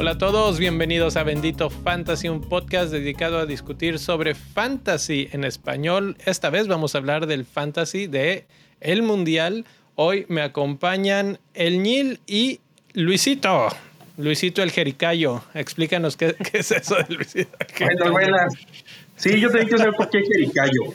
Hola a todos, bienvenidos a Bendito Fantasy, un podcast dedicado a discutir sobre fantasy en español. Esta vez vamos a hablar del fantasy de el Mundial. Hoy me acompañan el Nil y Luisito. Luisito el Jericayo. Explícanos qué, es eso de Luisito. Bueno, buenas. Sí, yo tengo que saber por qué Jericayo.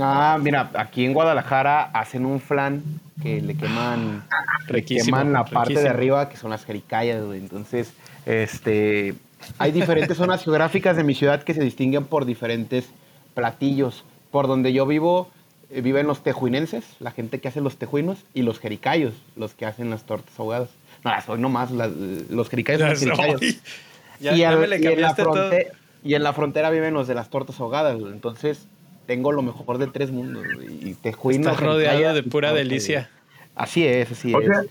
Ah, mira, aquí en Guadalajara hacen un flan que le queman, le queman la parte de arriba, que son las jericayas, Entonces, este, hay diferentes zonas geográficas de mi ciudad que se distinguen por diferentes platillos. Por donde yo vivo, eh, viven los tejuinenses, la gente que hace los tejuinos, y los jericayos, los que hacen las tortas ahogadas. No, las hoy nomás, los jericayos los jericayos. y, en la frontera, viven los de las tortas ahogadas, entonces tengo lo mejor de tres mundos. Y tejuinos. Estás rodeado de pura delicia. Así es, así es.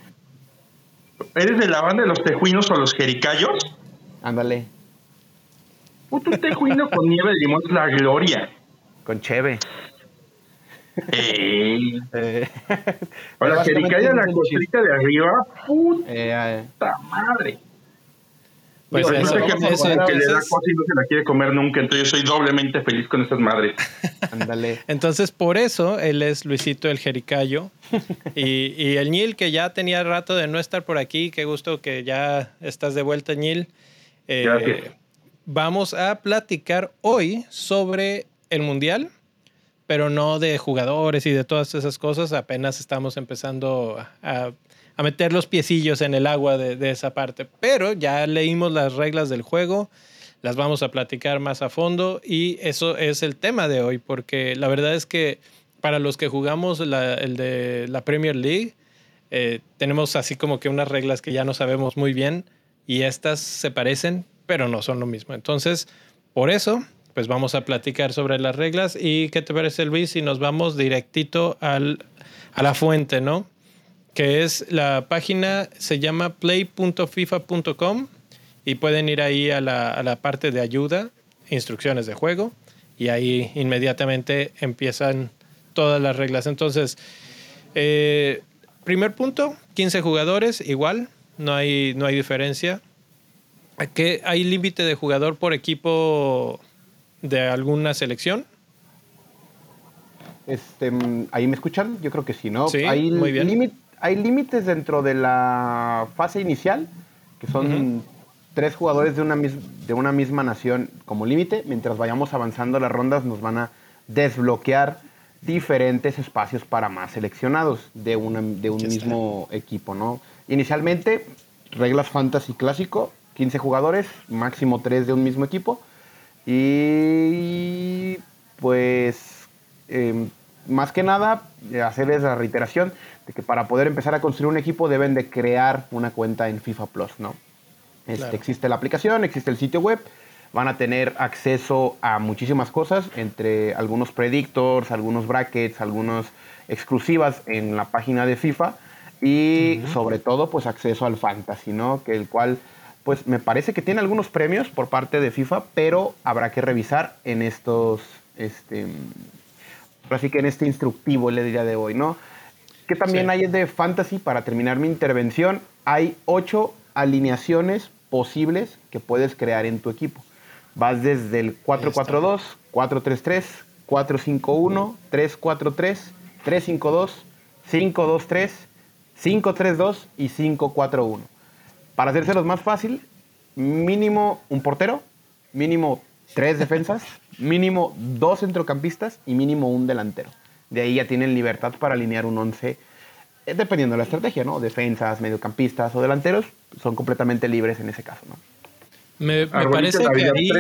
¿Eres de la banda de los tejuinos o los jericayos? Ándale. Puto tejuino con nieve de limón es la gloria. Con cheve. Ey. Eh. O la jericaya la costrita de arriba. Puta eh, madre. Pues eso, sé que, eso, que le da cosa y no se la quiere comer nunca, entonces yo soy doblemente feliz con esas madres. Ándale. entonces, por eso él es Luisito el Jericayo. y, y, el Nil, que ya tenía rato de no estar por aquí, qué gusto que ya estás de vuelta, Nil. Eh, vamos a platicar hoy sobre el Mundial, pero no de jugadores y de todas esas cosas. Apenas estamos empezando a a meter los piecillos en el agua de, esa parte. Pero ya leímos las reglas del juego, las vamos a platicar más a fondo y eso es el tema de hoy, porque la verdad es que para los que jugamos el de la Premier League, eh, tenemos así como que unas reglas que ya no sabemos muy bien y estas se parecen, pero no son lo mismo. Entonces, por eso, pues vamos a platicar sobre las reglas y qué te parece Luis si nos vamos directito al, a la fuente, ¿no? Que es la página, se llama play.fifa.com y pueden ir ahí a la, parte de ayuda, instrucciones de juego, y ahí inmediatamente empiezan todas las reglas. Entonces, eh, primer punto, 15 jugadores, igual, no hay, no hay diferencia. ¿Qué, ¿Hay límite de jugador por equipo de alguna selección? Este, ¿Ahí me escuchan? Yo creo que sí, ¿no? Sí, ¿Hay muy bien hay límites dentro de la fase inicial, que son tres jugadores de una, de una misma nación como límite. Mientras vayamos avanzando las rondas nos van a desbloquear diferentes espacios para más seleccionados de, una, de un mismo equipo, ¿no? Inicialmente, reglas fantasy clásico, 15 jugadores, máximo 3 de un mismo equipo. Y pues, em, más que nada, hacerles la reiteración de que para poder empezar a construir un equipo deben de crear una cuenta en FIFA Plus, ¿no? Este, Existe la aplicación, existe el sitio web, van a tener acceso a muchísimas cosas, entre algunos predictors, algunos brackets, algunas exclusivas en la página de FIFA y sobre todo pues acceso al fantasy, ¿no? Que el cual pues me parece que tiene algunos premios por parte de FIFA, pero habrá que revisar en estos, este, así que en este instructivo el día de hoy, ¿no? Que también hay de fantasy para terminar mi intervención. Hay ocho alineaciones posibles que puedes crear en tu equipo. Vas desde el 4-4-2, 4-3-3, 4-5-1, 3-4-3, 3-5-2, 5-2-3, 5-3-2 y 5-4-1. Para hacérselos más fácil, mínimo un portero, mínimo tres defensas, mínimo dos centrocampistas y mínimo un delantero. De ahí ya tienen libertad para alinear un 11, eh, dependiendo de la estrategia, ¿no? Defensas, mediocampistas o delanteros son completamente libres en ese caso, ¿no? Me, parece que ahí,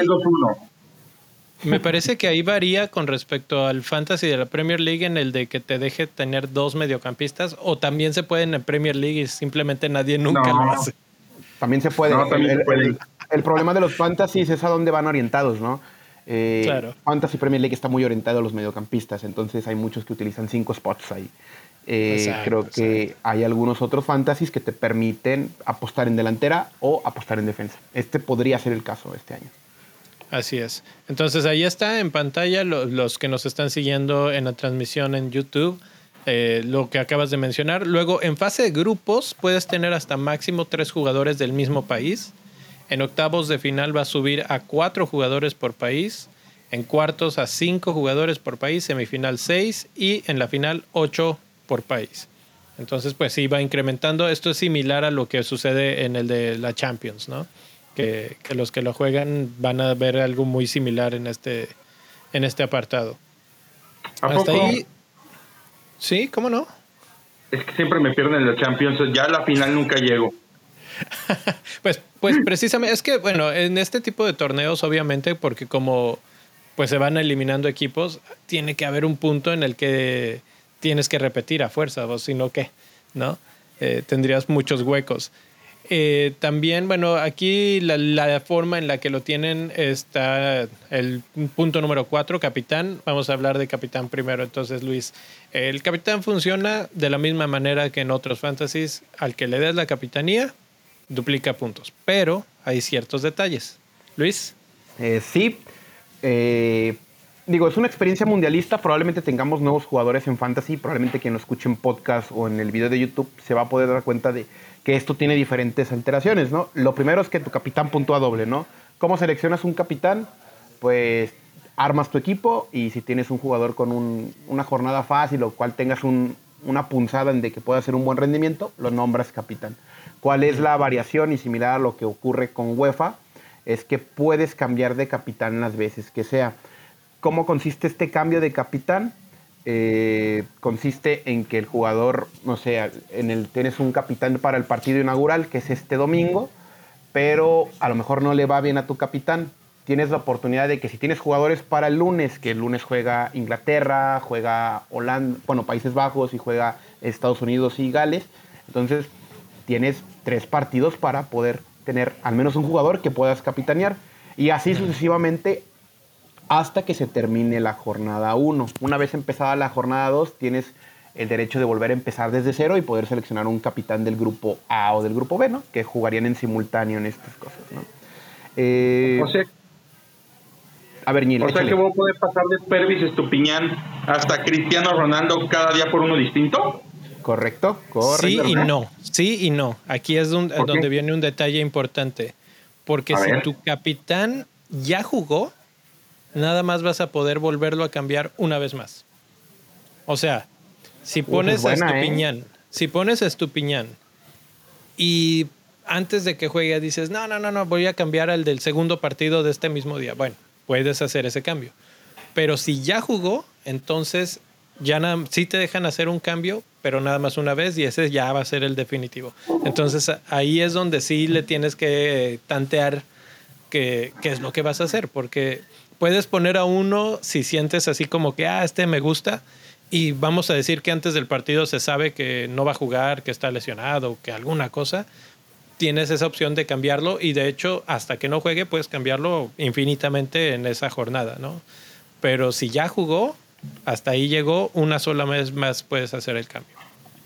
me parece que ahí varía con respecto al fantasy de la Premier League en el de que te deje tener dos mediocampistas o también se puede en la Premier League y simplemente nadie nunca lo hace. También se puede. el, problema de los fantasies es a dónde van orientados, ¿no? Eh, claro. Fantasy Premier League está muy orientado a los mediocampistas, entonces hay muchos que utilizan cinco spots ahí. Eh, creo que hay algunos otros fantasies que te permiten apostar en delantera o apostar en defensa. Este podría ser el caso este año. Así es. Entonces ahí está en pantalla los que nos están siguiendo en la transmisión en YouTube. Eh, lo que acabas de mencionar. Luego, en fase de grupos, puedes tener hasta máximo tres jugadores del mismo país. En octavos de final va a subir a cuatro jugadores por país. En cuartos a cinco jugadores por país. Semifinal seis. Y en la final ocho por país. Entonces, pues sí, va incrementando. Esto es similar a lo que sucede en el de la Champions, ¿no? Que, los que lo juegan van a ver algo muy similar en este, en este apartado. Hasta ahí. Sí, ¿cómo no? Es que siempre me pierden en la Champions. Ya a la final nunca llego. pues, pues precisamente, es que, bueno, en este tipo de torneos, obviamente, porque como pues se van eliminando equipos, tiene que haber un punto en el que tienes que repetir a fuerza, o si no, ¿qué? ¿No? Eh, tendrías muchos huecos. Eh, también, bueno, aquí la, forma en la que lo tienen está el punto número cuatro, capitán. Vamos a hablar de capitán primero. Entonces, Luis, el capitán funciona de la misma manera que en otros fantasies. Al que le des la capitanía, duplica puntos. Pero hay ciertos detalles. Luis. Eh, sí. Eh, digo, es una experiencia mundialista, probablemente tengamos nuevos jugadores en Fantasy, probablemente quien lo escuche en podcast o en el video de YouTube se va a poder dar cuenta de que esto tiene diferentes alteraciones, ¿no? Lo primero es que tu capitán puntúa doble, ¿no? ¿Cómo seleccionas un capitán? Pues armas tu equipo y si tienes un jugador con una jornada fácil o cual tengas una punzada en de que pueda hacer un buen rendimiento, lo nombras capitán. ¿Cuál es la variación? Y similar a lo que ocurre con UEFA, es que puedes cambiar de capitán las veces que sea. ¿Cómo consiste este cambio de capitán? Eh, consiste en que el jugador, no sé, en el, tienes un capitán para el partido inaugural, que es este domingo, pero a lo mejor no le va bien a tu capitán. Tienes la oportunidad de que si tienes jugadores para el lunes, que el lunes juega Inglaterra, juega Holanda, bueno, Países Bajos y juega Estados Unidos y Gales, entonces tienes tres partidos para poder tener al menos un jugador que puedas capitanear. Y así sucesivamente hasta que se termine la jornada 1. Una vez empezada la jornada 2, tienes el derecho de volver a empezar desde cero y poder seleccionar un capitán del grupo A o del grupo B, ¿no? Que jugarían en simultáneo en estas cosas, ¿no? Eh, o sea, a ver, O sea que vos podés pasar de Pervis Estupiñán hasta Cristiano Ronaldo cada día por uno distinto. Correcto, correcto. Sí y no, sí y no. Aquí es donde, viene un detalle importante. Porque si tu capitán ya jugó, nada más vas a poder volverlo a cambiar una vez más. O sea, si pones a ¿eh? Estupiñán, si pones a Estupiñán y antes de que juegue dices, no, no, no, no, voy a cambiar al del segundo partido de este mismo día. Bueno, puedes hacer ese cambio. Pero si ya jugó, entonces ya nada, sí te dejan hacer un cambio, pero nada más una vez y ese ya va a ser el definitivo. Entonces ahí es donde sí le tienes que tantear qué, qué es lo que vas a hacer, porque puedes poner a uno si sientes así como que, ah, este me gusta, y vamos a decir que antes del partido se sabe que no va a jugar, que está lesionado, que alguna cosa, tienes esa opción de cambiarlo y de hecho hasta que no juegue puedes cambiarlo infinitamente en esa jornada, ¿no? Pero si ya jugó, hasta ahí llegó, una sola vez más puedes hacer el cambio.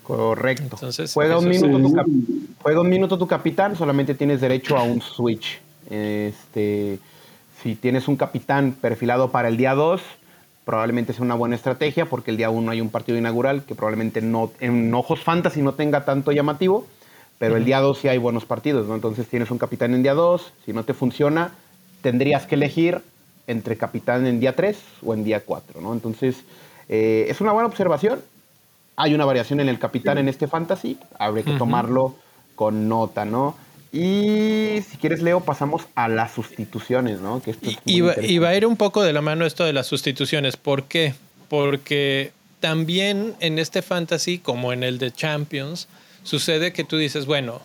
Correcto. Entonces, juega un, minuto tu juega un minuto tu capitán, solamente tienes derecho a un switch. Este, si tienes un capitán perfilado para el día 2, probablemente sea una buena estrategia porque el día 1 hay un partido inaugural que probablemente no, en ojos fantasy no tenga tanto llamativo, pero el día 2 sí hay buenos partidos, ¿no? Entonces tienes un capitán en día 2, si no te funciona, tendrías que elegir entre capitán en día 3 o en día 4, ¿no? Entonces, eh, es una buena observación. Hay una variación en el capitán en este fantasy, habría que tomarlo con nota, ¿no? Y si quieres, Leo, pasamos a las sustituciones, ¿no? Que y, va, a ir un poco de la mano esto de las sustituciones. ¿Por qué? Porque también en este fantasy, como en el de Champions, sucede que tú dices, bueno,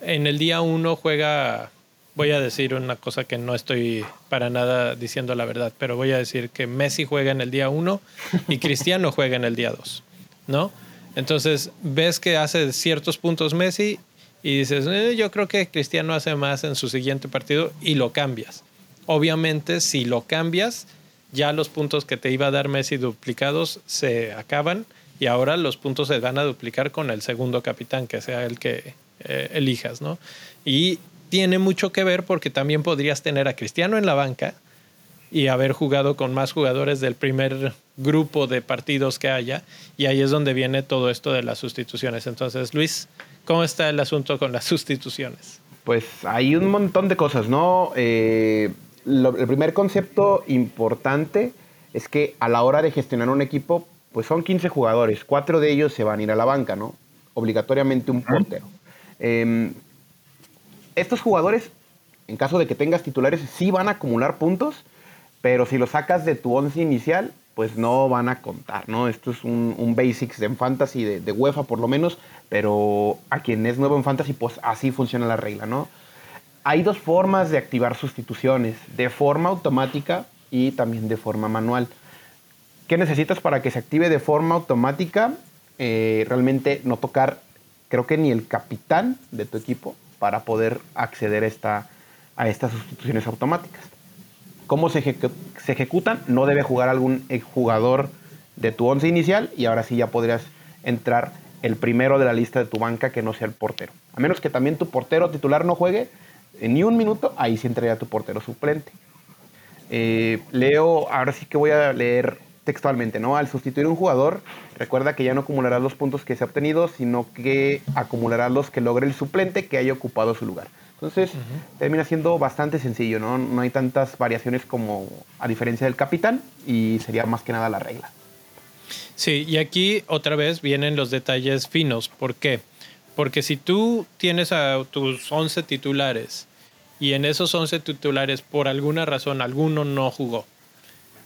en el día uno juega, voy a decir una cosa que no estoy para nada diciendo la verdad, pero voy a decir que Messi juega en el día uno y Cristiano juega en el día dos, ¿no? Entonces ves que hace ciertos puntos Messi y dices, eh, yo creo que Cristiano hace más en su siguiente partido y lo cambias. Obviamente, si lo cambias, ya los puntos que te iba a dar Messi duplicados se acaban y ahora los puntos se van a duplicar con el segundo capitán, que sea el que eh, elijas, ¿no? Y tiene mucho que ver porque también podrías tener a Cristiano en la banca, y haber jugado con más jugadores del primer grupo de partidos que haya. Y ahí es donde viene todo esto de las sustituciones. Entonces, Luis, ¿cómo está el asunto con las sustituciones? Pues hay un montón de cosas, ¿no? Eh, el primer concepto importante es que a la hora de gestionar un equipo, pues son 15 jugadores, cuatro de ellos se van a ir a la banca, ¿no? Obligatoriamente un portero. Em, estos jugadores, en caso de que tengas titulares, sí van a acumular puntos, pero si los sacas de tu once inicial, pues no van a contar, ¿no? Esto es un, basics de fantasy, de, de, UEFA por lo menos, pero a quien es nuevo en fantasy, pues así funciona la regla, ¿no? Hay dos formas de activar sustituciones, de forma automática y también de forma manual. ¿Qué necesitas para que se active de forma automática? Eh, realmente no tocar, creo que ni el capitán de tu equipo para poder acceder a, esta, a estas sustituciones automáticas. ¿Cómo se, ejecutan? No debe jugar algún jugador de tu once inicial y ahora sí ya podrías entrar el primero de la lista de tu banca que no sea el portero. A menos que también tu portero titular no juegue en ni un minuto, ahí sí entraría tu portero suplente. Eh, leo, ahora sí que voy a leer textualmente, ¿no? Al sustituir un jugador, recuerda que ya no acumularás los puntos que se ha obtenido, sino que acumularás los que logre el suplente que haya ocupado su lugar. Entonces, termina siendo bastante sencillo, ¿no? No hay tantas variaciones como a diferencia del capitán y sería más que nada la regla. Sí, y aquí otra vez vienen los detalles finos. ¿Por qué? Porque si tú tienes a tus 11 titulares y en esos 11 titulares por alguna razón alguno no jugó,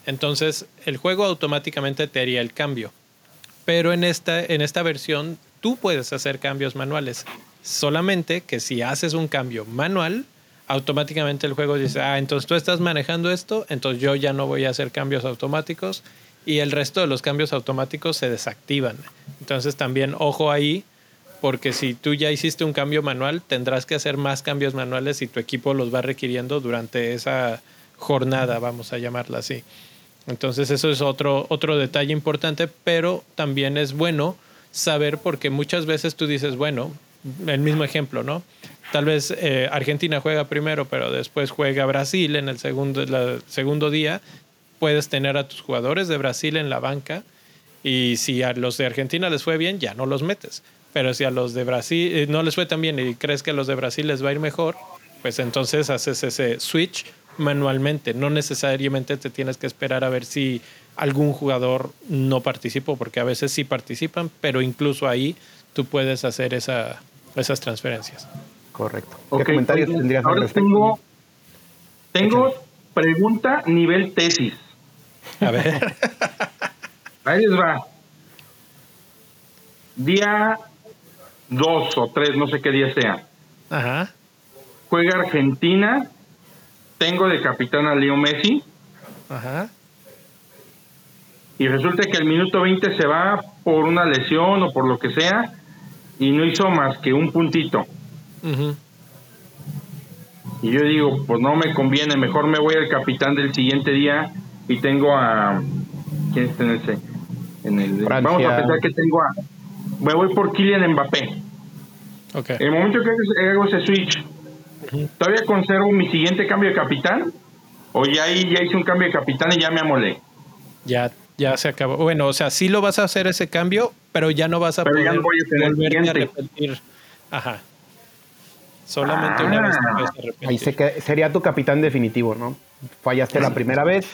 entonces el juego automáticamente te haría el cambio. Pero en esta, en esta versión tú puedes hacer cambios manuales. Solamente que si haces un cambio manual, automáticamente el juego dice, ah, entonces tú estás manejando esto, entonces yo ya no voy a hacer cambios automáticos y el resto de los cambios automáticos se desactivan. Entonces también ojo ahí, porque si tú ya hiciste un cambio manual, tendrás que hacer más cambios manuales y tu equipo los va requiriendo durante esa jornada, vamos a llamarla así. Entonces eso es otro, otro detalle importante, pero también es bueno saber porque muchas veces tú dices, bueno, el mismo ejemplo, ¿no? Tal vez eh, Argentina juega primero, pero después juega Brasil en el segundo, segundo día. Puedes tener a tus jugadores de Brasil en la banca y si a los de Argentina les fue bien, ya no los metes. Pero si a los de Brasil eh, no les fue tan bien y crees que a los de Brasil les va a ir mejor, pues entonces haces ese switch manualmente. No necesariamente te tienes que esperar a ver si algún jugador no participó, porque a veces sí participan, pero incluso ahí tú puedes hacer esa, esas transferencias. Correcto. ¿Qué comentarios tendrías Ahora tengo, tengo pregunta nivel tesis. A ver. Ahí les va. Día 2 o 3, no sé qué día sea. Ajá. Juega Argentina. Tengo de capitán a Leo Messi. Ajá. Y resulta que el minuto 20 se va por una lesión o por lo que sea y no hizo más que un puntito. Y yo digo, pues no me conviene, mejor me voy al capitán del siguiente día y tengo a... ¿Quién está en el... En el vamos a pensar que tengo a... Me voy por Kylian Mbappé. Okay. En el momento que hago ese switch, ¿todavía conservo mi siguiente cambio de capitán? ¿O ya, ahí, ya hice un cambio de capitán y ya me amolé? Ya, ya se acabó. Bueno, o sea, sí lo vas a hacer ese cambio, pero ya no vas a poder volver a repetir. Ajá. Solamente una vez repetir. Ahí sería tu capitán definitivo, ¿no? Fallaste la primera vez,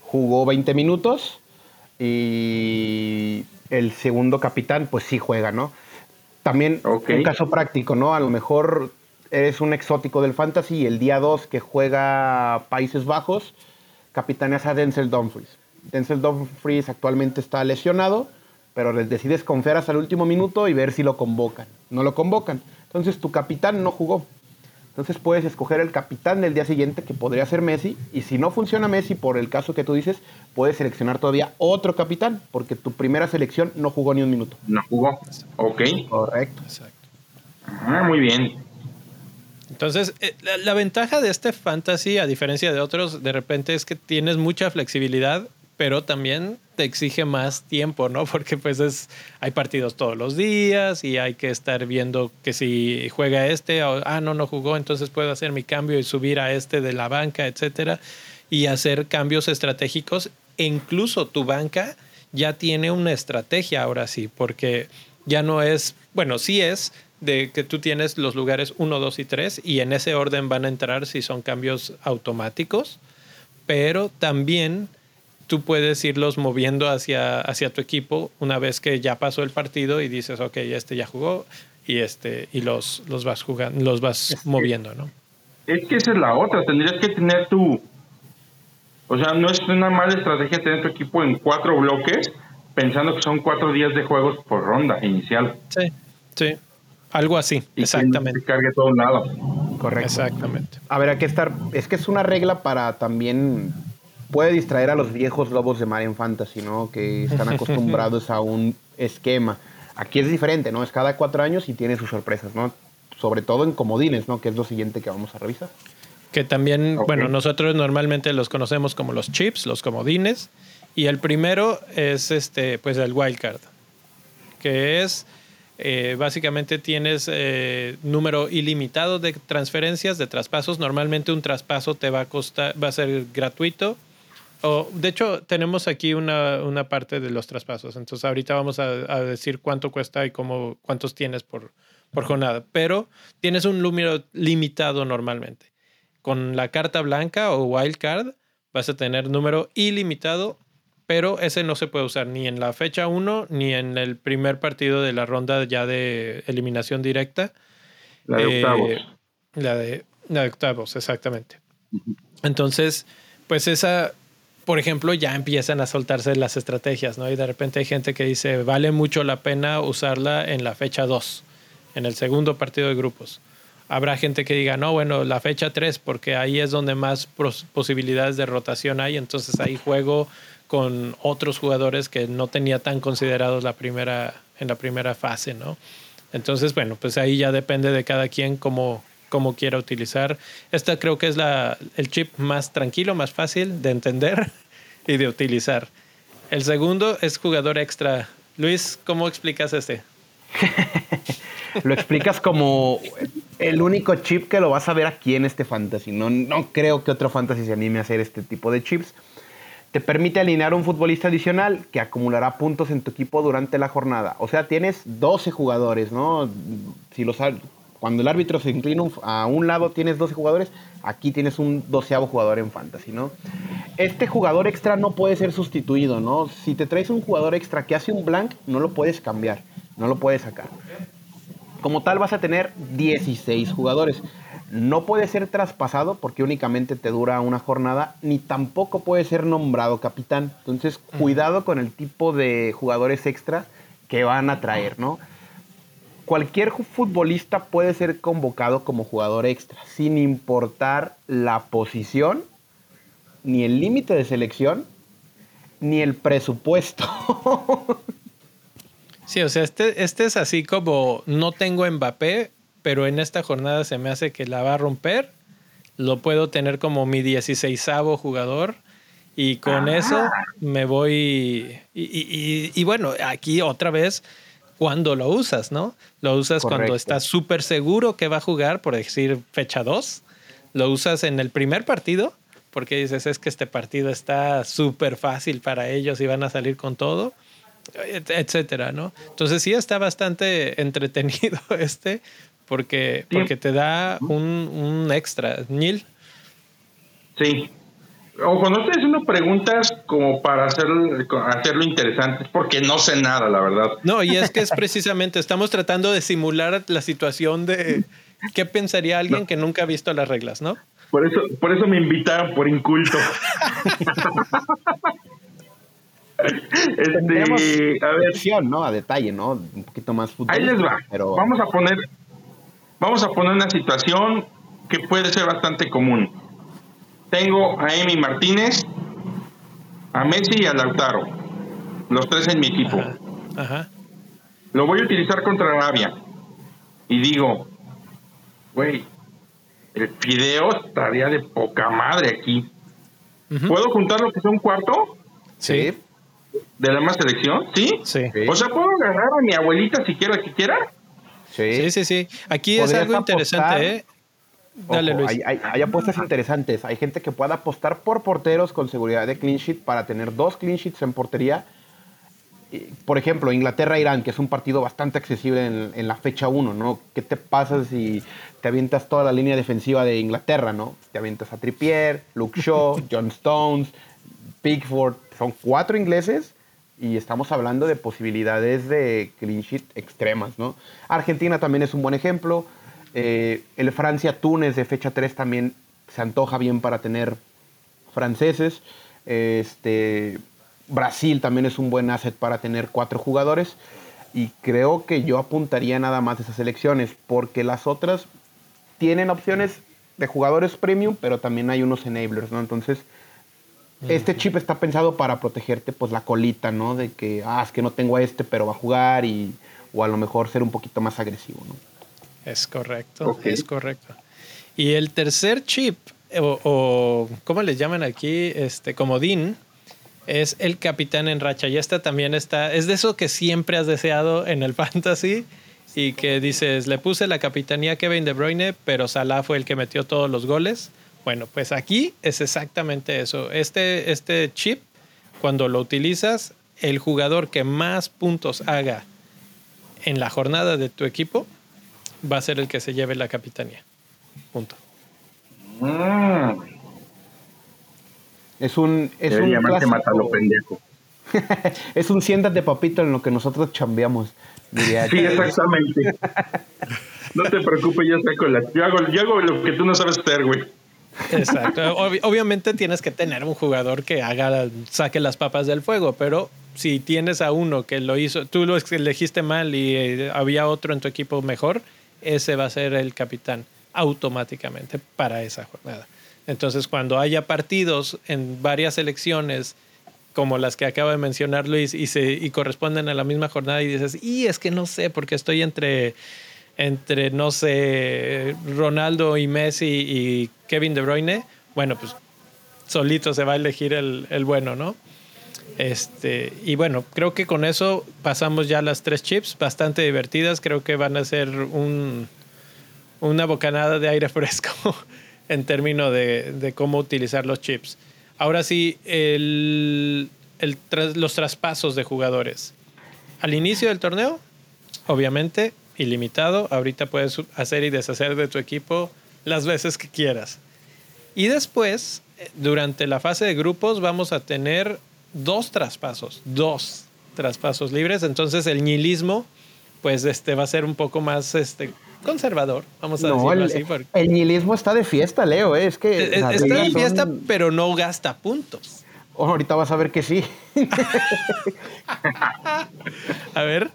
jugó 20 minutos y el segundo capitán, pues sí juega, ¿no? También un caso práctico, ¿no? A lo mejor eres un exótico del fantasy y el día 2 que juega Países Bajos, capitaneas a Denzel Dumfries. Denzel Dumfries actualmente está lesionado, pero les decides confiar hasta el último minuto y ver si lo convocan. No lo convocan. Entonces tu capitán no jugó. Entonces puedes escoger el capitán del día siguiente, que podría ser Messi, y si no funciona Messi por el caso que tú dices, puedes seleccionar todavía otro capitán, porque tu primera selección no jugó ni un minuto. No jugó. Ok. Correcto. Exacto. Ah, muy bien. Entonces, eh, la, ventaja de este fantasy, a diferencia de otros, de repente es que tienes mucha flexibilidad pero también te exige más tiempo, ¿no? Porque pues es, hay partidos todos los días y hay que estar viendo que si juega este, o, ah, no, no jugó, entonces puedo hacer mi cambio y subir a este de la banca, etcétera. y hacer cambios estratégicos. E incluso tu banca ya tiene una estrategia ahora sí, porque ya no es, bueno, sí es de que tú tienes los lugares 1, 2 y 3 y en ese orden van a entrar si son cambios automáticos, pero también tú puedes irlos moviendo hacia, hacia tu equipo una vez que ya pasó el partido y dices, ok, este ya jugó y, este, y los, los vas jugando, los vas moviendo, ¿no? Es que esa es la otra, tendrías que tener tu... O sea, no es una mala estrategia tener tu equipo en cuatro bloques pensando que son cuatro días de juegos por ronda inicial. Sí, sí. Algo así, exactamente. Que cargue todo un lado. Correcto. Exactamente. A ver, hay que estar. Es que es una regla para también. Puede distraer a los viejos lobos de Mario Fantasy, ¿no? Que están acostumbrados a un esquema. Aquí es diferente, ¿no? Es cada cuatro años y tiene sus sorpresas, ¿no? Sobre todo en comodines, ¿no? Que es lo siguiente que vamos a revisar. Que también, bueno, nosotros normalmente los conocemos como los chips, los comodines. Y el primero es este, pues el wildcard, que es eh, básicamente tienes eh, número ilimitado de transferencias, de traspasos. Normalmente un traspaso te va a costar, va a ser gratuito. O, de hecho, tenemos aquí una, una parte de los traspasos. Entonces, ahorita vamos a, decir cuánto cuesta y cómo, cuántos tienes por, por jornada. Pero tienes un número limitado normalmente. Con la carta blanca o wildcard vas a tener número ilimitado pero ese no se puede usar ni en la fecha 1 ni en el primer partido de la ronda ya de eliminación directa. La de octavos. Eh, la, de, la de octavos, exactamente. Entonces, pues esa, por ejemplo, ya empiezan a soltarse las estrategias, ¿no? Y de repente hay gente que dice, vale mucho la pena usarla en la fecha 2, en el segundo partido de grupos. Habrá gente que diga, no, bueno, la fecha 3, porque ahí es donde más posibilidades de rotación hay, entonces ahí juego con otros jugadores que no tenía tan considerados la primera, en la primera fase, ¿no? Entonces, bueno, pues ahí ya depende de cada quien cómo, cómo quiera utilizar. Esta creo que es la, el chip más tranquilo, más fácil de entender y de utilizar. El segundo es jugador extra. Luis, ¿cómo explicas este? lo explicas como el único chip que lo vas a ver aquí en este fantasy. No, no creo que otro fantasy se anime a hacer este tipo de chips. Te permite alinear un futbolista adicional que acumulará puntos en tu equipo durante la jornada. O sea, tienes 12 jugadores, ¿no? Si los, cuando el árbitro se inclina a un lado tienes 12 jugadores, aquí tienes un doceavo jugador en fantasy, ¿no? Este jugador extra no puede ser sustituido, ¿no? Si te traes un jugador extra que hace un blank, no lo puedes cambiar, no lo puedes sacar. Como tal vas a tener 16 jugadores no puede ser traspasado porque únicamente te dura una jornada, ni tampoco puede ser nombrado capitán. Entonces, cuidado con el tipo de jugadores extra que van a traer, ¿no? Cualquier futbolista puede ser convocado como jugador extra, sin importar la posición, ni el límite de selección, ni el presupuesto. Sí, o sea, este, este es así como no tengo Mbappé, pero en esta jornada se me hace que la va a romper. Lo puedo tener como mi 16 jugador y con ah. eso me voy. Y, bueno, aquí otra vez, cuando lo usas, ¿no? Lo usas cuando estás súper seguro que va a jugar, por decir fecha 2. Lo usas en el primer partido, porque dices, es que este partido está súper fácil para ellos y van a salir con todo, etcétera, ¿no? Entonces sí está bastante entretenido este, porque, porque te da un, extra. Neil. Sí. O cuando estoy haciendo preguntas como para hacer, hacerlo interesante, porque no sé nada, la verdad. No, y es que es precisamente, estamos tratando de simular la situación de qué pensaría alguien que nunca ha visto las reglas, ¿no? Por eso, por eso me invitaron por inculto. este, a ver, ¿no? A detalle, ¿no? Un poquito más fútbol. Ahí les va. Pero... Vamos a poner Vamos a poner una situación que puede ser bastante común. Tengo a Emi Martínez, a Messi y a Lautaro, los tres en mi equipo. Lo voy a utilizar contra Arabia. Y digo, güey, el fideo estaría de poca madre aquí. ¿Puedo juntar lo que es un cuarto? Sí. ¿De la más selección? ¿Sí? Sí. O sea, ¿puedo agarrar a mi abuelita si quiero que quiera? Sí, sí, sí. Aquí es algo interesante, ¿eh? Dale, Luis. Hay, apuestas interesantes. Hay gente que puede apostar por porteros con seguridad de clean sheet para tener dos clean sheets en portería. Por ejemplo, Inglaterra-Irán, que es un partido bastante accesible en, la fecha 1, ¿no? ¿Qué te pasa si te avientas toda la línea defensiva de Inglaterra, ¿no? Te avientas a Trippier, Luke Shaw, John Stones, Pickford. Son cuatro ingleses y estamos hablando de posibilidades de clean sheet extremas, ¿no? Argentina también es un buen ejemplo. Eh, el Francia-Túnez de fecha 3 también se antoja bien para tener franceses. Este, Brasil también es un buen asset para tener cuatro jugadores. Y creo que yo apuntaría nada más a esas elecciones, porque las otras tienen opciones de jugadores premium, pero también hay unos enablers, ¿no? Entonces, este chip está pensado para protegerte, pues, la colita, ¿no? De que, ah, es que no tengo a este, pero va a jugar, y, o a lo mejor ser un poquito más agresivo, ¿no? Es correcto, es correcto. Y el tercer chip, o, o ¿cómo le llaman aquí? Este, comodín, es el capitán en racha. Y esta también está, es de eso que siempre has deseado en el fantasy y que dices, le puse la capitanía a Kevin De Bruyne, pero Salah fue el que metió todos los goles. Bueno, pues aquí es exactamente eso. Este, este chip, cuando lo utilizas, el jugador que más puntos haga en la jornada de tu equipo va a ser el que se lleve la capitanía. Punto. Mm. Es un. Es un pendejo. es un siéntate papito en lo que nosotros chambeamos. Diría sí, exactamente. no te preocupes, yo saco la. Yo hago, yo hago lo que tú no sabes hacer, güey. Exacto. obviamente tienes que tener un jugador que haga, saque las papas del fuego, pero si tienes a uno que lo hizo, tú lo elegiste mal y eh, había otro en tu equipo mejor, ese va a ser el capitán automáticamente para esa jornada. Entonces, cuando haya partidos en varias elecciones como las que acaba de mencionar Luis y, se, y corresponden a la misma jornada y dices, y es que no sé, porque estoy entre, entre, no sé, Ronaldo y Messi y Kevin De Bruyne, bueno, pues solito se va a elegir el, el bueno, ¿no? Este, y bueno, creo que con eso pasamos ya las tres chips, bastante divertidas. Creo que van a ser un, una bocanada de aire fresco en términos de, cómo utilizar los chips. Ahora sí, el, los traspasos de jugadores. Al inicio del torneo, obviamente, ilimitado. Ahorita puedes hacer y deshacer de tu equipo las veces que quieras. Y después, durante la fase de grupos, vamos a tener dos traspasos, dos traspasos libres. Entonces el nihilismo, pues este va a ser un poco más este, conservador, vamos a decirlo el, así. El nihilismo está de fiesta, Leo. ¿eh? Es que está de fiesta, pero no gasta puntos. Oh, ahorita vas a ver que sí. a ver,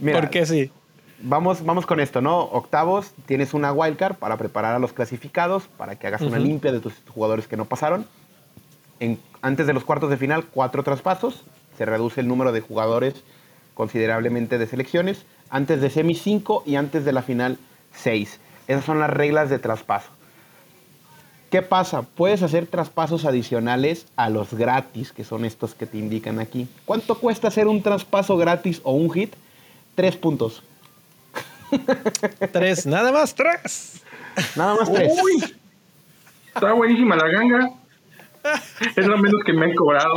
¿por qué sí? Vamos, vamos con esto, ¿no? Octavos, tienes una wildcard para preparar a los clasificados, para que hagas una limpia de tus jugadores que no pasaron antes de los cuartos de final, cuatro traspasos. Se reduce el número de jugadores considerablemente de selecciones. Antes de semi 5 y antes de la final 6. Esas son las reglas de traspaso. ¿Qué pasa? Puedes hacer traspasos adicionales a los gratis, que son estos que te indican aquí. ¿Cuánto cuesta hacer un traspaso gratis o un hit? Tres puntos. Tres, nada más tres. Nada más tres. Uy, está buenísima la ganga. es lo menos que me han cobrado.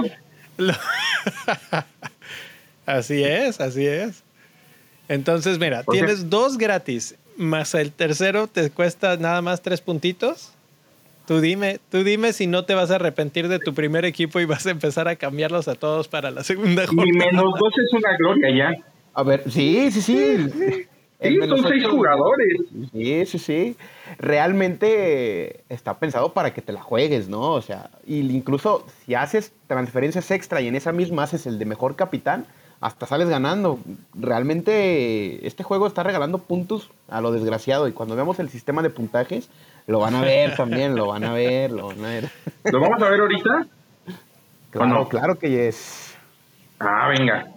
así es, así es. Entonces, mira, tienes dos gratis, más el tercero te cuesta nada más tres puntitos. Tú dime, tú dime si no te vas a arrepentir de tu primer equipo y vas a empezar a cambiarlos a todos para la segunda jornada. Y menos dos es una gloria ya. A ver, sí, sí, sí. Sí, son seis jugadores. Sí, sí, sí. Realmente está pensado para que te la juegues, ¿no? O sea, incluso si haces transferencias extra y en esa misma haces el de mejor capitán, hasta sales ganando. Realmente este juego está regalando puntos a lo desgraciado y cuando veamos el sistema de puntajes, lo van a ver también, lo van a ver, lo van a ver. ¿Lo vamos a ver ahorita? Claro, claro que es. Ah, venga.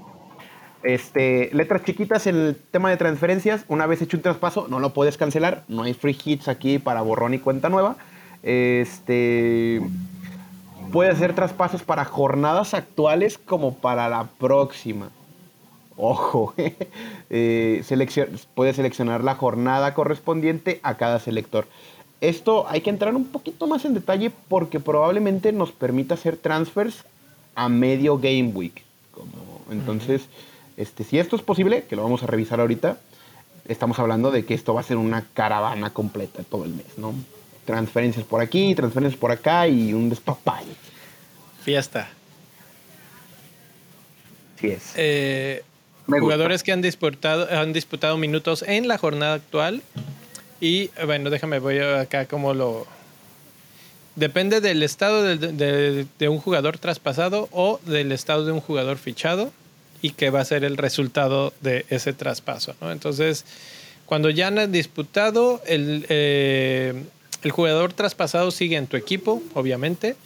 Este, letras chiquitas en el tema de transferencias. Una vez hecho un traspaso, no lo puedes cancelar. No hay free hits aquí para borrón y cuenta nueva. Este, puedes hacer traspasos para jornadas actuales como para la próxima. Ojo, eh, puedes seleccionar la jornada correspondiente a cada selector. Esto hay que entrar un poquito más en detalle porque probablemente nos permita hacer transfers a medio game week. entonces, este, si esto es posible, que lo vamos a revisar ahorita, estamos hablando de que esto va a ser una caravana completa todo el mes, ¿no? Transferencias por aquí, transferencias por acá y un despapay. Fiesta. Sí es. Eh, jugadores que han disputado, han disputado minutos en la jornada actual. Y bueno, déjame, voy acá como lo... Depende del estado de, de, un jugador traspasado o del estado de un jugador fichado y que va a ser el resultado de ese traspaso. Entonces, cuando ya han disputado, el, eh, el jugador traspasado sigue en tu equipo, obviamente.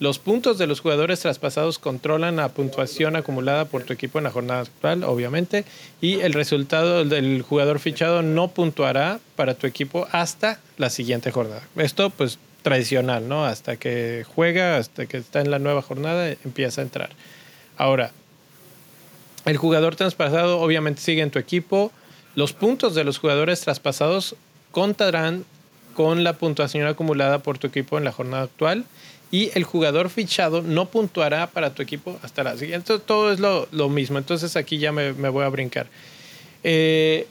Los puntos de los jugadores traspasados controlan la puntuación acumulada por tu equipo en la jornada actual, obviamente, y el resultado del jugador fichado no puntuará para tu equipo hasta la siguiente jornada. Esto, pues, tradicional, ¿no? Hasta que juega, hasta que está en la nueva jornada, empieza a entrar. Ahora, el jugador traspasado obviamente sigue en tu equipo. Los puntos de los jugadores traspasados contarán con la puntuación acumulada por tu equipo en la jornada actual y el jugador fichado no puntuará para tu equipo hasta la siguiente. Todo es lo, mismo. Entonces aquí ya me, voy a brincar. Eh,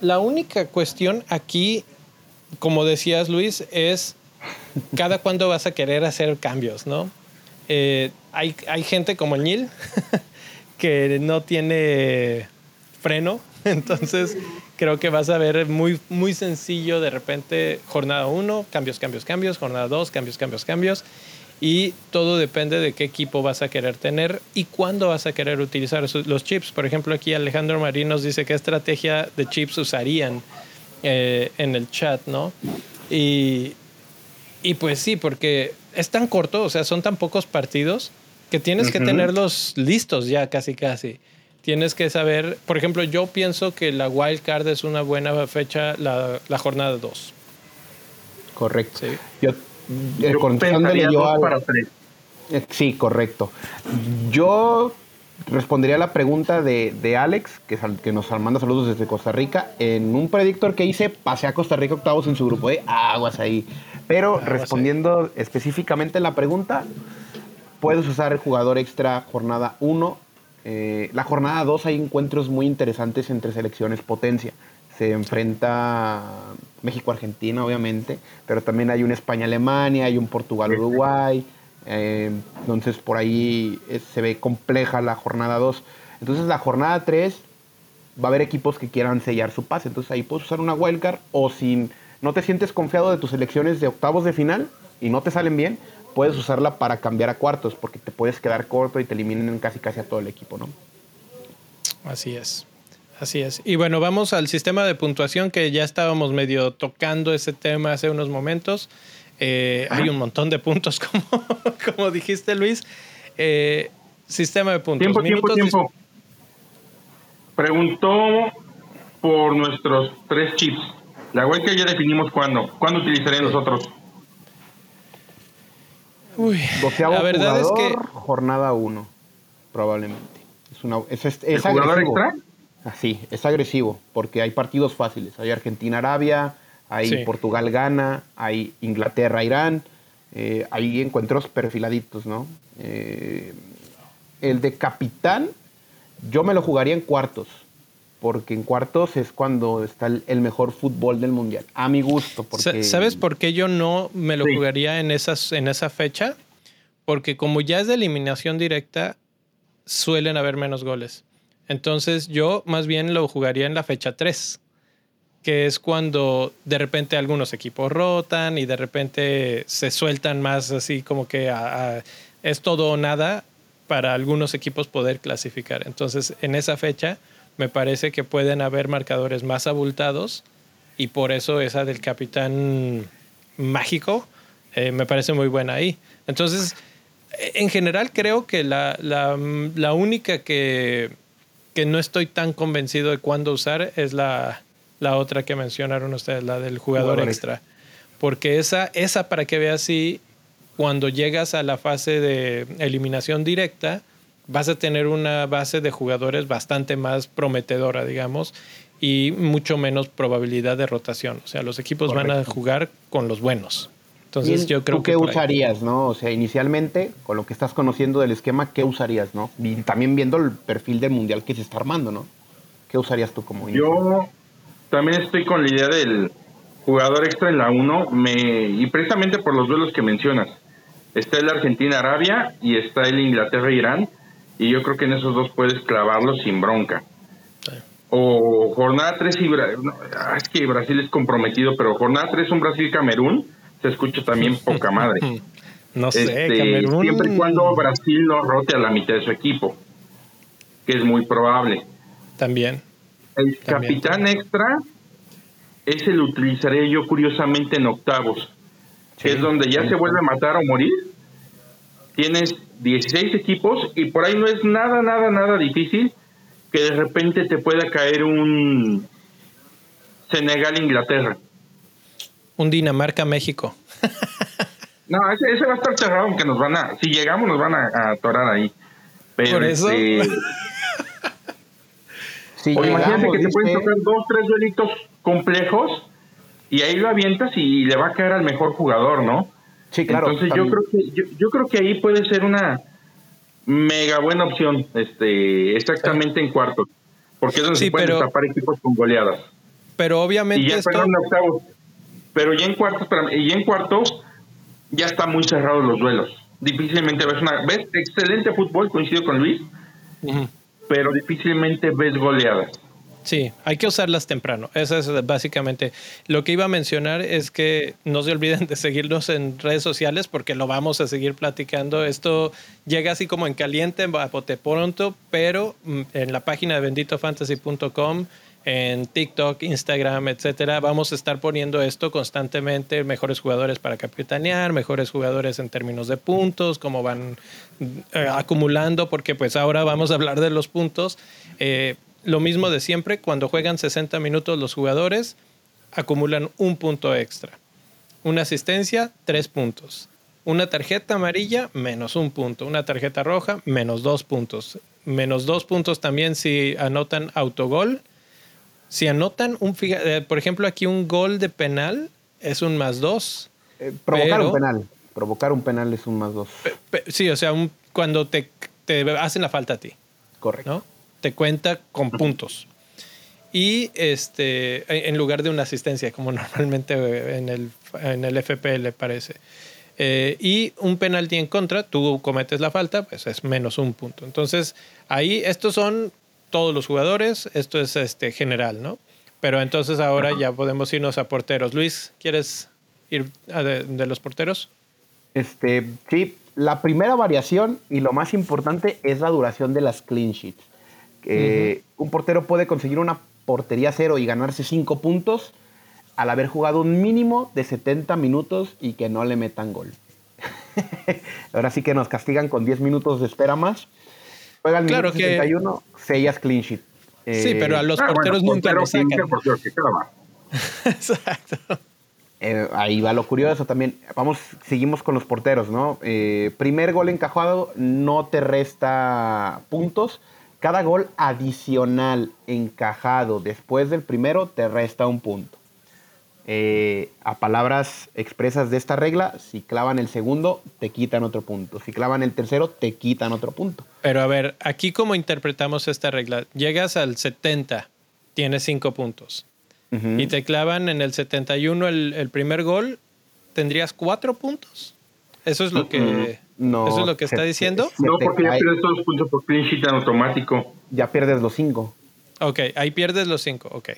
la única cuestión aquí, como decías Luis, es cada cuándo vas a querer hacer cambios, ¿no? Eh, hay, gente como el que no tiene freno, entonces creo que vas a ver muy, muy sencillo de repente jornada 1, cambios, cambios, cambios, jornada 2, cambios, cambios, cambios. Y todo depende de qué equipo vas a querer tener y cuándo vas a querer utilizar los chips. Por ejemplo, aquí Alejandro Marín nos dice qué estrategia de chips usarían eh, en el chat, ¿no? Y, y pues sí, porque es tan corto, o sea, son tan pocos partidos que tienes que tenerlos listos ya casi casi. Tienes que saber, por ejemplo, yo pienso que la wild card es una buena fecha la, la jornada 2. Correcto. Sí. Yo, el para tres. Eh, sí, correcto. Yo respondería a la pregunta de, de Alex, que, que, nos manda saludos desde Costa Rica. En un predictor que hice, pasé a Costa Rica octavos en su grupo de aguas ahí. Pero respondiendo específicamente a la pregunta, Puedes usar el jugador extra jornada 1. Eh, la jornada 2 hay encuentros muy interesantes entre selecciones potencia. Se enfrenta México-Argentina, obviamente, pero también hay un España-Alemania, hay un Portugal-Uruguay. Eh, entonces por ahí se ve compleja la jornada 2. Entonces la jornada 3 va a haber equipos que quieran sellar su pase. Entonces ahí puedes usar una wildcard o si no te sientes confiado de tus selecciones de octavos de final y no te salen bien, puedes usarla para cambiar a cuartos, porque te puedes quedar corto y te eliminen casi casi a todo el equipo, ¿no? Así es. Así es. Y bueno, vamos al sistema de puntuación que ya estábamos medio tocando ese tema hace unos momentos. Eh, hay un montón de puntos, como, como dijiste, Luis. Eh, sistema de puntos. Tiempo, tiempo, tiempo. Preguntó por nuestros tres chips. La web que ya definimos cuándo. ¿Cuándo utilizaré los otros? Uy, la verdad es que jornada 1, probablemente. Es, una, es, es, agresivo. Así, ah, es agresivo, porque hay partidos fáciles. Hay Argentina-Arabia, hay Portugal-Gana, hay Inglaterra-Irán, eh, hay encuentros perfiladitos, ¿no? Eh, el de capitán, yo me lo jugaría en cuartos, porque en cuartos es cuando está el, mejor fútbol del mundial, a mi gusto. Porque... ¿Sabes por qué yo no me lo jugaría en, esas, en esa fecha? Porque como ya es de eliminación directa, suelen haber menos goles. Entonces yo más bien lo jugaría en la fecha 3, que es cuando de repente algunos equipos rotan y de repente se sueltan más así como que es todo o nada para algunos equipos poder clasificar. Entonces en esa fecha me parece que pueden haber marcadores más abultados y por eso esa del capitán mágico eh, me parece muy buena ahí. Entonces, en general creo que la, la, única que, que, no estoy tan convencido de cuándo usar es la, la otra que mencionaron ustedes, la del jugador, extra. Porque esa, esa, para que veas si cuando llegas a la fase de eliminación directa, vas a tener una base de jugadores bastante más prometedora, digamos, y mucho menos probabilidad de rotación. O sea, los equipos van a jugar con los buenos. Entonces yo creo ¿tú ¿Qué usarías, no? O sea, inicialmente, con lo que estás conociendo del esquema, ¿qué usarías, no? Y también viendo el perfil del mundial que se está armando, ¿no? ¿Qué usarías tú como Yo también estoy con la idea del jugador extra en la 1, me, y precisamente por los duelos que mencionas. Está el Argentina-Arabia y está el Inglaterra-Irán, y yo creo que en esos dos puedes clavarlos sin bronca. O jornada 3 y ah, es que Brasil es comprometido, pero jornada 3 un Brasil-Camerún se escucha también poca madre. no sé, este, Camerún... Siempre y cuando Brasil no rote a la mitad de su equipo, que es muy probable. También. El capitán extra, ese lo utilizaré yo curiosamente en octavos, que es donde ya se vuelve a matar o morir. Tienes 16 equipos y por ahí no es nada, nada, nada difícil que de repente te pueda caer un Senegal-Inglaterra. Un Dinamarca-México. no, ese, va a estar cerrado, aunque nos van a, si llegamos nos van a, atorar ahí. Pero Por eso. Este, imagínate que te pueden tocar dos, tres duelitos complejos y ahí lo avientas y le va a caer al mejor jugador, ¿no? Sí, claro. Entonces yo creo que yo creo que ahí puede ser una mega buena opción, este, exactamente en cuartos, porque es donde se pueden tapar equipos con goleadas. Pero obviamente. Y ya Pero ya en cuartos, y en cuartos ya están muy cerrados los duelos. Difícilmente ves una. Ves excelente fútbol, coincido con Luis, pero difícilmente ves goleadas. Sí, hay que usarlas temprano. Eso es básicamente lo que iba a mencionar es que no se olviden de seguirnos en redes sociales porque lo vamos a seguir platicando. Esto llega así como en caliente, en bote pronto, pero mm, en la página de benditofantasy.com, en TikTok, Instagram, etcétera, vamos a estar poniendo esto constantemente, mejores jugadores para capitanear, mejores jugadores en términos de puntos, cómo van eh, acumulando, porque pues ahora vamos a hablar de los puntos. Eh, lo mismo de siempre, cuando juegan 60 minutos los jugadores, acumulan un punto extra. Una asistencia, tres puntos. Una tarjeta amarilla, menos un punto. Una tarjeta roja, menos dos puntos. Menos dos puntos también si anotan autogol. Si anotan un, eh, por ejemplo, aquí un gol de penal, es un más dos. Eh, provocar un penal. Provocar un penal es un más dos. sí, o sea, cuando te, te hacen la falta a ti. Correcto te cuenta con puntos. Y este, en lugar de una asistencia, como normalmente en el, en el FPL parece. Eh, y un penalti en contra, tú cometes la falta, pues es menos un punto. Entonces, ahí estos son todos los jugadores, esto es este general, ¿no? Pero entonces ahora ya podemos irnos a porteros. Luis, ¿quieres ir de, de, los porteros? Este, sí, la primera variación y lo más importante es la duración de las clean sheets. Un portero puede conseguir una portería cero y ganarse cinco puntos al haber jugado un mínimo de 70 minutos y que no le metan gol. Ahora sí que nos castigan con 10 minutos de espera más. Juega el minuto 71, sellas clean sheet. sí, pero a los ah, porteros nunca lo sacan. Exacto. Eh, ahí va lo curioso también. Vamos, seguimos con los porteros, ¿no? Eh, primer gol encajado no te resta puntos, cada gol adicional encajado después del primero te resta un punto. Eh, a palabras expresas de esta regla, si clavan el segundo, te quitan otro punto. Si clavan el tercero, te quitan otro punto. Pero a ver, aquí cómo interpretamos esta regla. Llegas al 70, tienes cinco puntos. Y te clavan en el 71 el, el primer gol, ¿tendrías cuatro puntos? Eso es lo que... No, ¿Eso es lo que está diciendo? no, porque ya pierdes todos los puntos por clean sheet en automático. Ya pierdes los cinco. Ok, ahí pierdes los cinco, ok.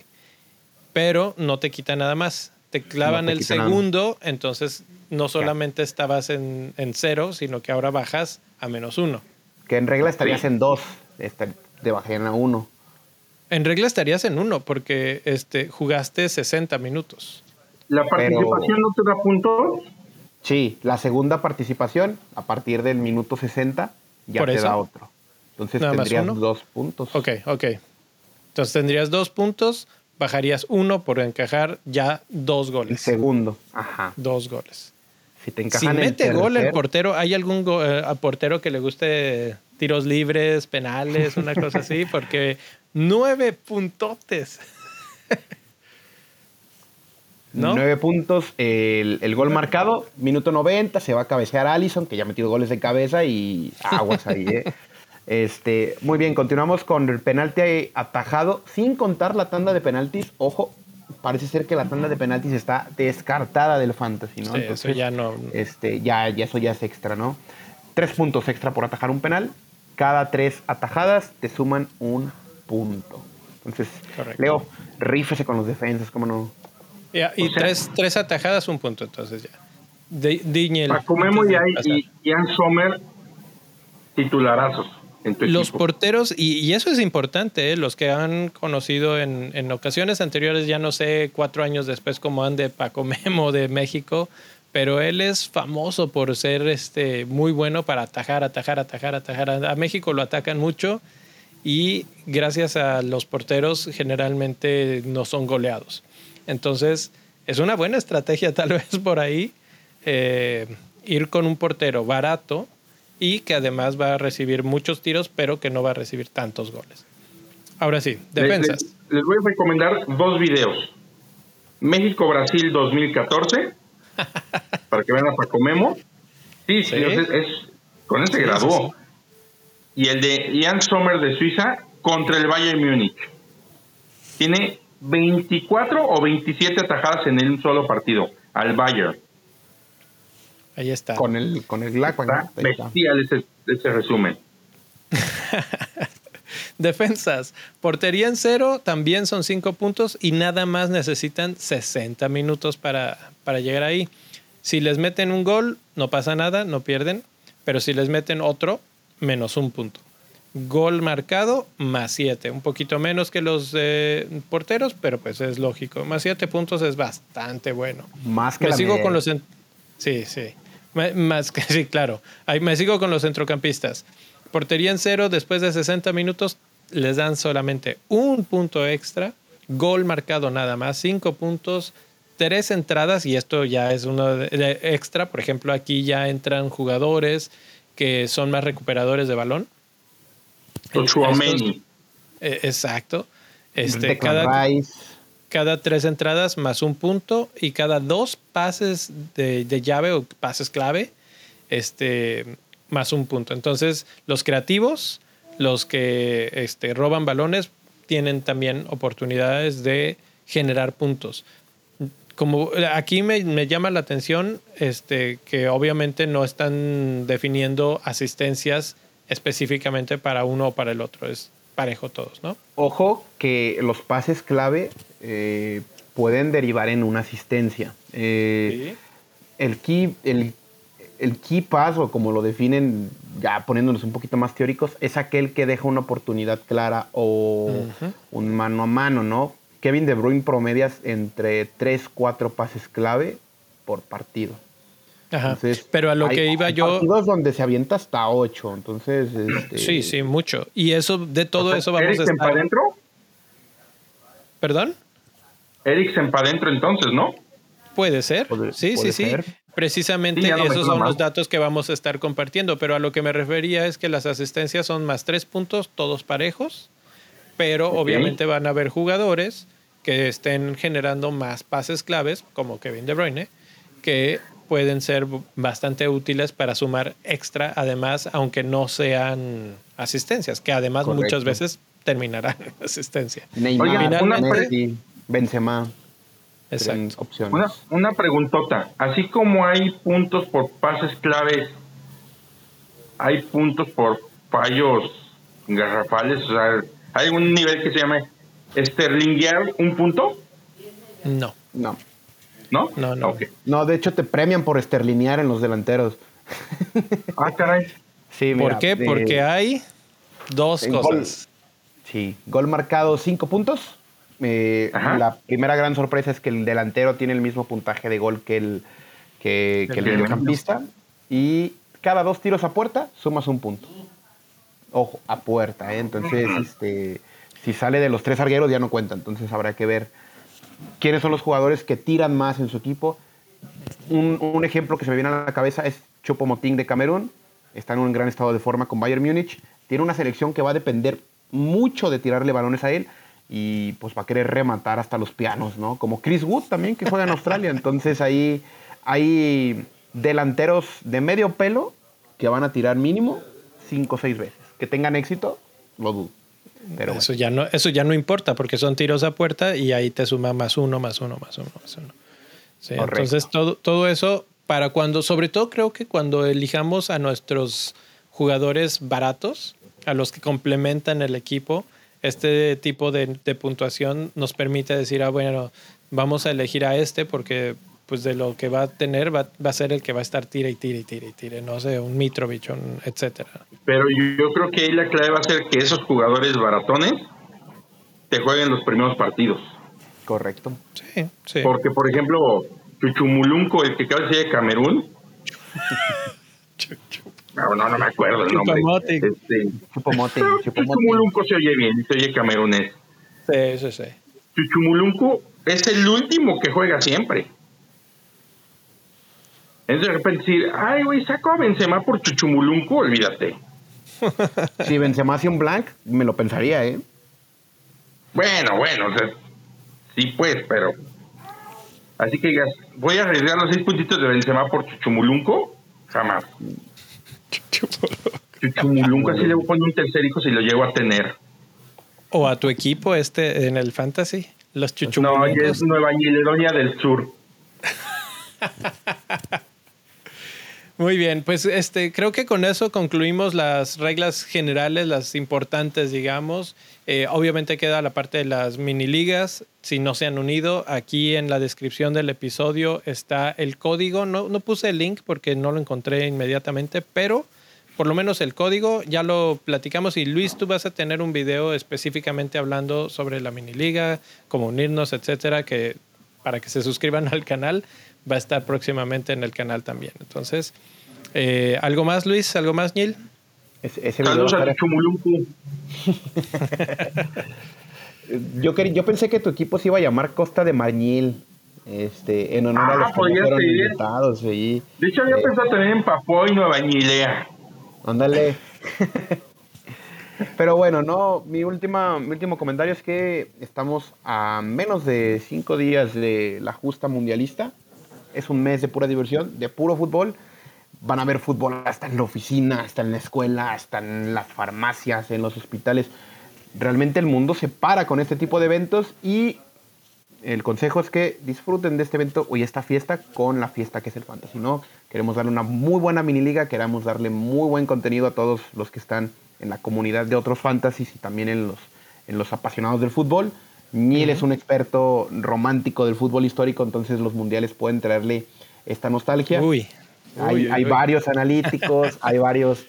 Pero no te quita nada más. Te clavan el segundo, entonces no solamente estabas en, cero, sino que ahora bajas a menos uno. Que en regla estarías en dos, te bajarían a uno. En regla estarías en uno, porque este, jugaste 60 minutos. ¿La participación no te da puntos? Sí, la segunda participación, a partir del minuto 60, ya te da otro. Entonces tendrías dos puntos. Ok, ok. Entonces tendrías dos puntos, bajarías uno por encajar ya dos goles. El segundo, ajá. Dos goles. Si te encajan Si mete gol el portero, ¿hay algún eh, portero que le guste tiros libres, penales, una cosa así, porque nueve puntotes. Nueve puntos, el, gol marcado, minuto 90, se va a cabecear Allison, que ya ha metido goles de cabeza y aguas ahí, ¿eh? Este, muy bien, continuamos con el penalti atajado, sin contar la tanda de penaltis. Ojo, parece ser que la tanda de penaltis está descartada del fantasy, ¿no? eso ya no. Este, ya, ya eso ya es extra, ¿no? Tres puntos extra por atajar un penal. Cada tres atajadas te suman un punto. Entonces, Leo, rífese con los defensas, ¿cómo no? Y tres, tres atajadas, un punto, entonces ya. Diñel. Pacumemo y, y Ian Sommer titularazos. Los porteros, y, eso es importante, ¿eh? los que han conocido en, en, ocasiones anteriores, ya no sé, cuatro años después, cómo ande Paco Memo de México, pero él es famoso por ser este, muy bueno para atajar, atajar, atajar, atajar. A México lo atacan mucho y gracias a los porteros generalmente no son goleados. Entonces, es una buena estrategia tal vez por ahí eh, ir con un portero barato y que además va a recibir muchos tiros, pero que no va a recibir tantos goles. Ahora sí, defensas. Les, voy a recomendar dos videos. México-Brasil 2014, para que vean a Paco Memo. Sí, sí, Es, con ese graduó. Y el de Ian Sommer de Suiza contra el Bayern Múnich. Tiene 24 o 27 atajadas en un solo partido al Bayern. Ahí está. Con el, con el bestial ese, ese resumen. Defensas. Portería en cero también son cinco puntos y nada más necesitan 60 minutos para, para llegar ahí. Si les meten un gol, no pasa nada, no pierden. Pero si les meten otro, menos un punto. Gol marcado, más siete. Un poquito menos que los eh, porteros, pero pues es lógico. Más siete puntos es bastante bueno. Más que Me sigo con los. Sí, sí. Más que sí, claro. Ahí me sigo con los centrocampistas. Portería en cero, después de 60 minutos, les dan solamente un punto extra. Gol marcado nada más, cinco puntos, tres entradas, y esto ya es uno de extra. Por ejemplo, aquí ya entran jugadores que son más recuperadores de balón. Eh, exacto. Este, cada, cada tres entradas más un punto y cada dos pases de, llave o pases clave, este, más un punto. Entonces, los creativos, los que este, roban balones, tienen también oportunidades de generar puntos. Como aquí me, me, llama la atención este, que obviamente no están definiendo asistencias específicamente para uno o para el otro. Es parejo todos, ¿no? Ojo que los pases clave eh, pueden derivar en una asistencia. Eh, el, key, el, el key pass, o como lo definen, ya poniéndonos un poquito más teóricos, es aquel que deja una oportunidad clara o un mano a mano, ¿no? Kevin De Bruyne promedias entre 3, 4 pases clave por partido. Pero a lo que iba yo. Partidos donde se avienta hasta 8. Entonces. Este... Sí, sí, mucho. Y eso, de todo eso vamos a estar. para adentro? ¿Perdón? Eriksen para adentro, entonces, ¿no? Puede ser. sí, sí, sí. Precisamente esos son los datos que vamos a estar compartiendo. Pero a lo que me refería es que las asistencias son más tres puntos, todos parejos. Pero obviamente van a haber jugadores que estén generando más pases claves, como Kevin De Bruyne, que pueden ser bastante útiles para sumar extra, además, aunque asistencias, asistencias, que además muchas veces terminarán en asistencia. Neymar, Messi, Benzema. Exacto. Opciones. Una, una preguntota. Así como hay puntos por pases claves, hay puntos por fallos garrafales. O sea, ¿hay un nivel que se llame Sterlinguear un punto? No. No. ¿No? No, no. No, de hecho te premian por esterlinear en los delanteros. ah, caray. Sí, ¿Por qué? Porque hay dos cosas. sí, gol marcado cinco puntos. Eh, la primera gran sorpresa es que el delantero tiene el mismo puntaje de gol que el, que, el mediocampista. Y cada dos tiros a puerta sumas un punto. Ojo, a puerta, ¿eh? Entonces, este, si sale de los tres argueros ya no cuenta. Entonces habrá que ver quiénes son los jugadores que tiran más en su equipo. Un, ejemplo que se me viene a la cabeza es Chopo Moting de Camerún. está en un gran estado de forma con Bayern Múnich. Tiene una selección que va a depender mucho de tirarle balones a él y pues va a querer rematar hasta los pianos, ¿no? Como Chris Wood también, que juega en Australia. Entonces ahí hay delanteros de medio pelo que van a tirar mínimo cinco o seis veces. Que tengan éxito, lo dudo. Pero eso, ya no, eso ya no importa porque son tiros a puerta y ahí te suma más uno, más uno, más uno, más uno. entonces todo, todo eso para cuando, sobre todo creo que cuando elijamos a nuestros jugadores baratos, a los que complementan el equipo, este tipo de, puntuación nos permite decir, ah, bueno, vamos a elegir a este porque pues de lo que va a tener va, a ser el que va a estar tire y tire y tire y tire, no sé, un Mitrovic, un etcétera. Pero yo, creo que ahí la clave va a ser que esos jugadores baratones te jueguen los primeros partidos. Correcto. Sí, sí. Porque, por ejemplo, Chuchumulunco, el que acaba de Camerún. no, no, no me acuerdo el nombre. Este, Chupomote. Chuchumulunco se oye bien, se oye camerunés. Sí, sí, sí. Chuchumulunco es el último que juega siempre. Es de repente decir, ay, güey, saco a Benzema por Chuchumulunco, olvídate. si Benzema hacía un blank, me lo pensaría, ¿eh? Bueno, bueno, o sea, sí pues, pero... Así que digas, voy a arriesgar los seis puntitos de Benzema por Chuchumulunco, jamás. Chuchumulunco, así le voy a poner un tercer hijo si lo llego a tener. O a tu equipo este en el Fantasy, los Chuchumuluncos. No, es Nueva Giledonia del Sur. Muy bien, pues este, creo que con eso concluimos las reglas generales, las importantes, digamos. Eh, obviamente queda la parte de las mini ligas. Si no se han unido, aquí en la descripción del episodio está el código. No, no puse el link porque no lo encontré inmediatamente, pero por lo menos el código ya lo platicamos. Y Luis, tú vas a tener un video específicamente hablando sobre la mini liga, cómo unirnos, etcétera, que para que se suscriban al canal va a estar próximamente en el canal también. Entonces, eh, ¿algo más, Luis? ¿Algo más, Neil? Saludos a Chumulumpu. yo, yo pensé que tu equipo se iba a llamar Costa de Marñil. Este, en honor a los ah, que fueron invitados. De hecho, había eh, pensado también en Papua y Nueva Guinea. Ándale. Pero bueno, no, mi, última, mi último comentario es que estamos a menos de cinco días de la justa mundialista es un mes de pura diversión, de puro fútbol. Van a ver fútbol hasta en la oficina, hasta en la escuela, hasta en las farmacias, en los hospitales. Realmente el mundo se para con este tipo de eventos y el consejo es que disfruten de este evento y esta fiesta con la fiesta que es el fantasy, ¿no? Queremos darle una muy buena mini liga, queremos darle muy buen contenido a todos los que están en la comunidad de otros fantasies y también en los, en los apasionados del fútbol. Niel es un experto romántico del fútbol histórico, entonces los mundiales pueden traerle esta nostalgia. Uy. Hay, varios analíticos, hay varios,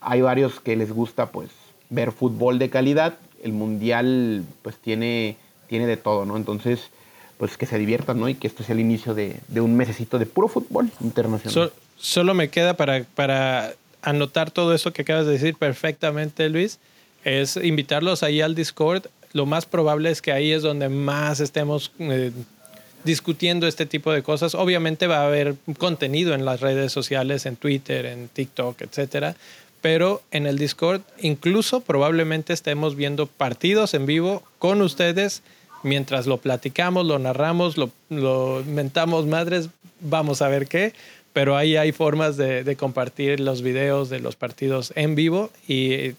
hay varios que les gusta pues ver fútbol de calidad. El mundial pues tiene, tiene de todo, ¿no? Entonces, pues que se diviertan, ¿no? Y que esto sea el inicio de, un mesecito de puro fútbol internacional. solo me queda para, para anotar todo eso que acabas de decir perfectamente, Luis, es invitarlos ahí al Discord lo más probable es que ahí es donde más estemos eh, discutiendo este tipo de cosas. Obviamente va a haber contenido en las redes sociales, en Twitter, en TikTok, etcétera. Pero en el Discord incluso probablemente estemos viendo partidos en vivo con ustedes mientras lo platicamos, lo narramos, lo, lo mentamos madres, vamos a ver qué. Pero ahí hay formas de, de compartir los videos de los partidos en vivo y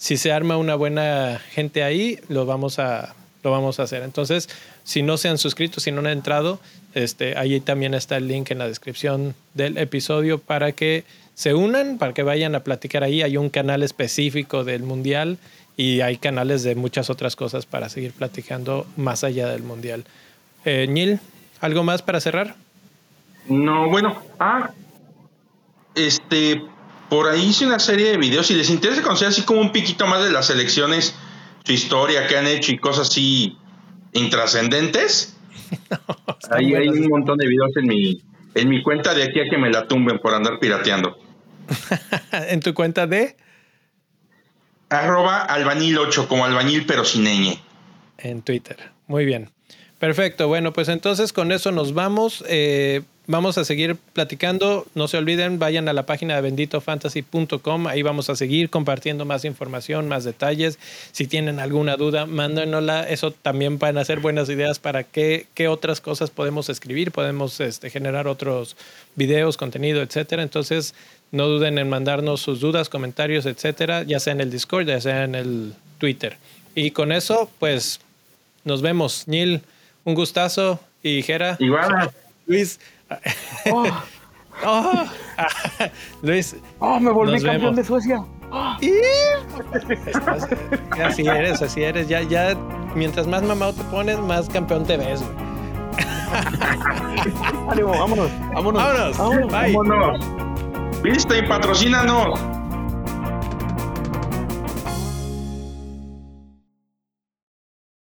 si se arma una buena gente ahí, lo vamos a, lo vamos a hacer. Entonces, si no se han suscrito, si no han entrado, este, ahí también está el link en la descripción del episodio para que se unan, para que vayan a platicar ahí. Hay un canal específico del Mundial y hay canales de muchas otras cosas para seguir platicando más allá del Mundial. Eh, Neil, ¿algo más para cerrar? No, bueno, ah, este, por ahí hice una serie de videos. Si les interesa conocer así como un piquito más de las elecciones, su historia, que han hecho y cosas así intrascendentes. ahí hay un montón de videos en mi, en mi cuenta de aquí a que me la tumben por andar pirateando. ¿En tu cuenta de? Arroba albañil 8, como albañil pero sin ñ. En Twitter. Muy bien. Perfecto. Bueno, pues entonces con eso nos vamos. Eh, vamos a seguir platicando. No se olviden, vayan a la página de benditofantasy.com. Ahí vamos a seguir compartiendo más información, más detalles. Si tienen alguna duda, mándenosla. Eso también van a ser buenas ideas para qué, qué otras cosas podemos escribir. Podemos este, generar otros videos, contenido, etcétera. Entonces, no duden en mandarnos sus dudas, comentarios, etcétera, ya sea en el Discord, ya sea en el Twitter. Y con eso, pues, nos vemos. Neil, un gustazo. Y Jera. Igual. Luis. Oh. oh. Luis. Oh, me volví campeón de Suecia. así eres, así eres. Ya, ya, mientras más mamado te pones, más campeón te ves, vámonos, vámonos. Vámonos. Vámonos. Bye. Vámonos. Viste y patrocínanos.